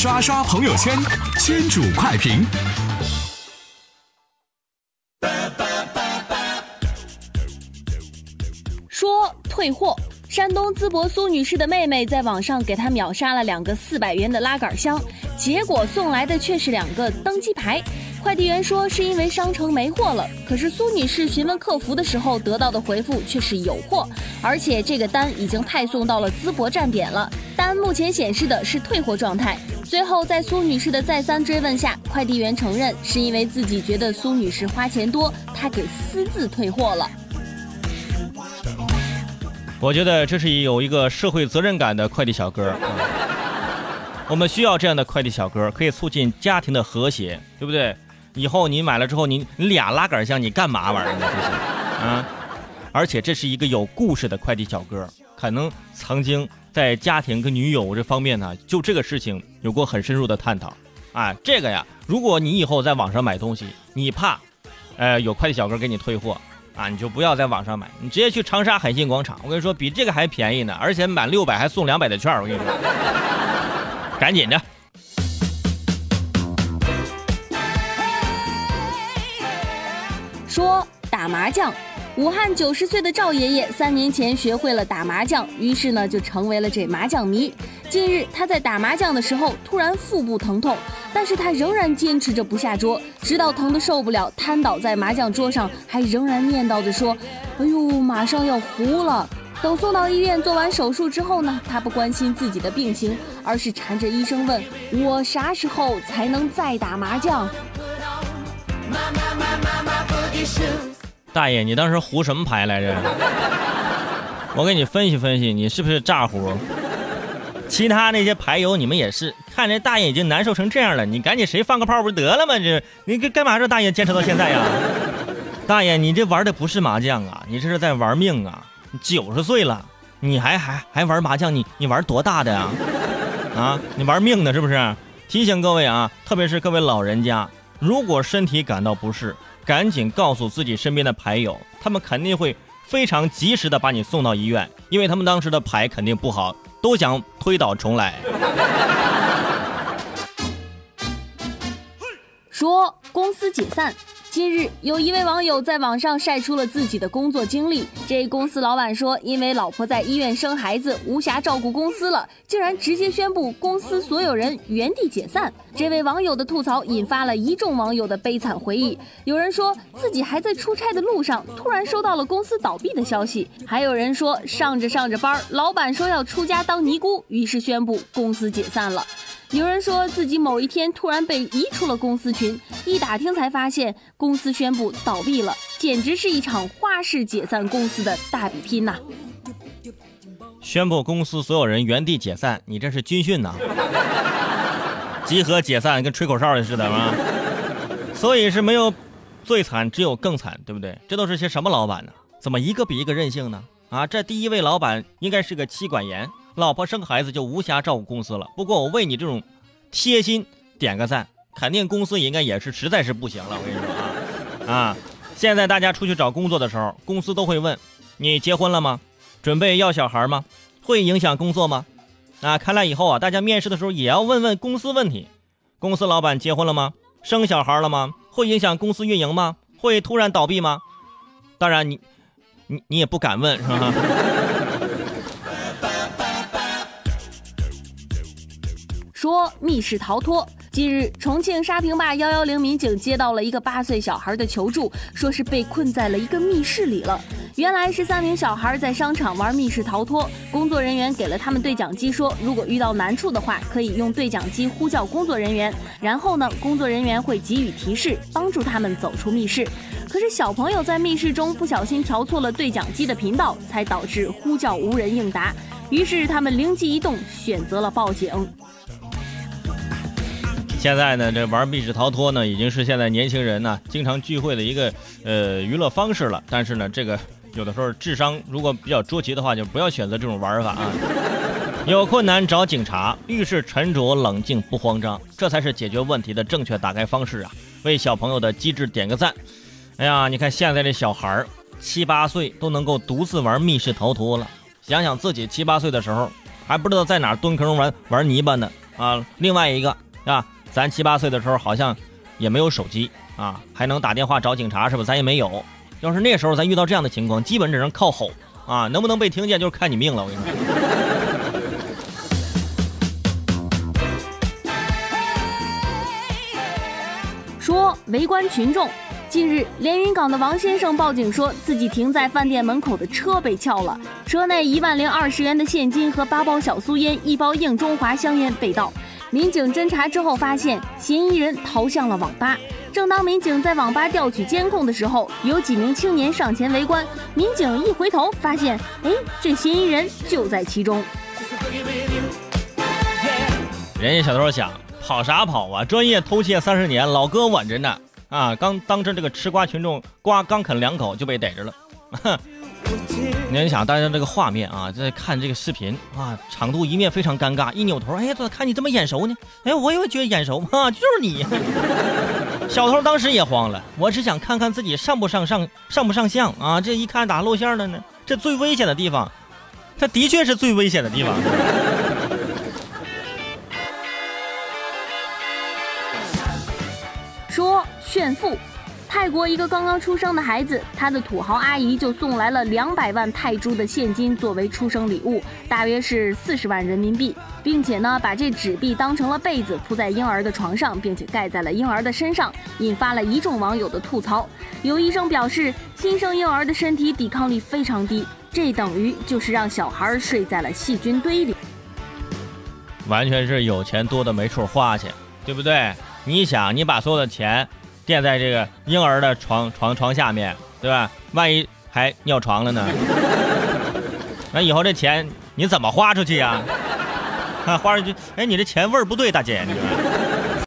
刷刷朋友圈，圈主快评。说退货，山东淄博苏女士的妹妹在网上给她秒杀了两个四百元的拉杆箱，结果送来的却是两个登机牌。快递员说是因为商城没货了，可是苏女士询问客服的时候得到的回复却是有货，而且这个单已经派送到了淄博站点了，单目前显示的是退货状态。最后在苏女士的再三追问下，快递员承认是因为自己觉得苏女士花钱多，他给私自退货了。我觉得这是有一个社会责任感的快递小哥。我们需要这样的快递小哥，可以促进家庭的和谐，对不对？以后你买了之后，你你俩拉杆箱，你干嘛玩意儿呢？这是啊！而且这是一个有故事的快递小哥，可能曾经在家庭跟女友这方面呢，就这个事情有过很深入的探讨。啊，这个呀，如果你以后在网上买东西，你怕，呃，有快递小哥给你退货啊，你就不要在网上买，你直接去长沙海信广场，我跟你说，比这个还便宜呢，而且满六百还送两百的券，我跟你说，赶紧的。说打麻将，武汉九十岁的赵爷爷三年前学会了打麻将，于是呢就成为了这麻将迷。近日他在打麻将的时候突然腹部疼痛，但是他仍然坚持着不下桌，直到疼得受不了，瘫倒在麻将桌上，还仍然念叨着说：“哎呦，马上要糊了。”等送到医院做完手术之后呢，他不关心自己的病情，而是缠着医生问：“我啥时候才能再打麻将？”大爷，你当时胡什么牌来着？我给你分析分析，你是不是炸胡？其他那些牌友你们也是，看这大爷已经难受成这样了，你赶紧谁放个炮不得了吗？这你干干嘛？这大爷坚持到现在呀？大爷，你这玩的不是麻将啊，你这是在玩命啊！九十岁了，你还还还玩麻将？你你玩多大的呀？啊，你玩命呢是不是？提醒各位啊，特别是各位老人家。如果身体感到不适，赶紧告诉自己身边的牌友，他们肯定会非常及时的把你送到医院，因为他们当时的牌肯定不好，都想推倒重来。说公司解散。近日，有一位网友在网上晒出了自己的工作经历。这公司老板说，因为老婆在医院生孩子，无暇照顾公司了，竟然直接宣布公司所有人原地解散。这位网友的吐槽引发了一众网友的悲惨回忆。有人说自己还在出差的路上，突然收到了公司倒闭的消息；还有人说上着上着班，老板说要出家当尼姑，于是宣布公司解散了。有人说自己某一天突然被移出了公司群，一打听才发现公司宣布倒闭了，简直是一场花式解散公司的大比拼呐！宣布公司所有人原地解散，你这是军训呐？集合解散，跟吹口哨似的吗？所以是没有最惨，只有更惨，对不对？这都是些什么老板呢？怎么一个比一个任性呢？啊，这第一位老板应该是个妻管严。老婆生孩子就无暇照顾公司了。不过我为你这种贴心点个赞，肯定公司应该也是实在是不行了。我跟你说啊，啊，现在大家出去找工作的时候，公司都会问你结婚了吗？准备要小孩吗？会影响工作吗？啊，看来以后啊，大家面试的时候也要问问公司问题：公司老板结婚了吗？生小孩了吗？会影响公司运营吗？会突然倒闭吗？当然，你你你也不敢问，是吧？说密室逃脱。近日，重庆沙坪坝幺幺零民警接到了一个八岁小孩的求助，说是被困在了一个密室里了。原来是三名小孩在商场玩密室逃脱，工作人员给了他们对讲机，说如果遇到难处的话，可以用对讲机呼叫工作人员，然后呢，工作人员会给予提示，帮助他们走出密室。可是小朋友在密室中不小心调错了对讲机的频道，才导致呼叫无人应答。于是他们灵机一动，选择了报警。现在呢，这玩密室逃脱呢，已经是现在年轻人呢经常聚会的一个呃娱乐方式了。但是呢，这个有的时候智商如果比较捉急的话，就不要选择这种玩法啊。有困难找警察，遇事沉着冷静不慌张，这才是解决问题的正确打开方式啊！为小朋友的机智点个赞。哎呀，你看现在这小孩儿七八岁都能够独自玩密室逃脱了，想想自己七八岁的时候还不知道在哪蹲坑玩玩泥巴呢。啊。另外一个啊，咱七八岁的时候好像也没有手机啊，还能打电话找警察是吧？咱也没有。要是那时候咱遇到这样的情况，基本只能靠吼啊，能不能被听见就是看你命了。我跟你说，说围观群众。近日，连云港的王先生报警说自己停在饭店门口的车被撬了，车内一万零二十元的现金和八包小苏烟、一包硬中华香烟被盗。民警侦查之后发现，嫌疑人逃向了网吧。正当民警在网吧调取监控的时候，有几名青年上前围观。民警一回头，发现，哎，这嫌疑人就在其中。人家小偷想跑啥跑啊？专业偷窃三十年，老哥稳着呢。啊，刚当着这个吃瓜群众，瓜刚啃两口就被逮着了。你想，大家这个画面啊，在看这个视频啊，场度一面非常尴尬。一扭头，哎，怎么看你这么眼熟呢？哎，我也觉得眼熟啊，就是你。小偷当时也慌了，我只想看看自己上不上上上不上相啊！这一看咋露馅了呢？这最危险的地方，它的确是最危险的地方。说炫富。泰国一个刚刚出生的孩子，他的土豪阿姨就送来了两百万泰铢的现金作为出生礼物，大约是四十万人民币，并且呢，把这纸币当成了被子铺在婴儿的床上，并且盖在了婴儿的身上，引发了一众网友的吐槽。有医生表示，新生婴儿的身体抵抗力非常低，这等于就是让小孩睡在了细菌堆里，完全是有钱多的没处花去，对不对？你想，你把所有的钱。垫在这个婴儿的床床床下面，对吧？万一还尿床了呢？那以后这钱你怎么花出去呀？花出去，哎，你这钱味儿不对，大姐。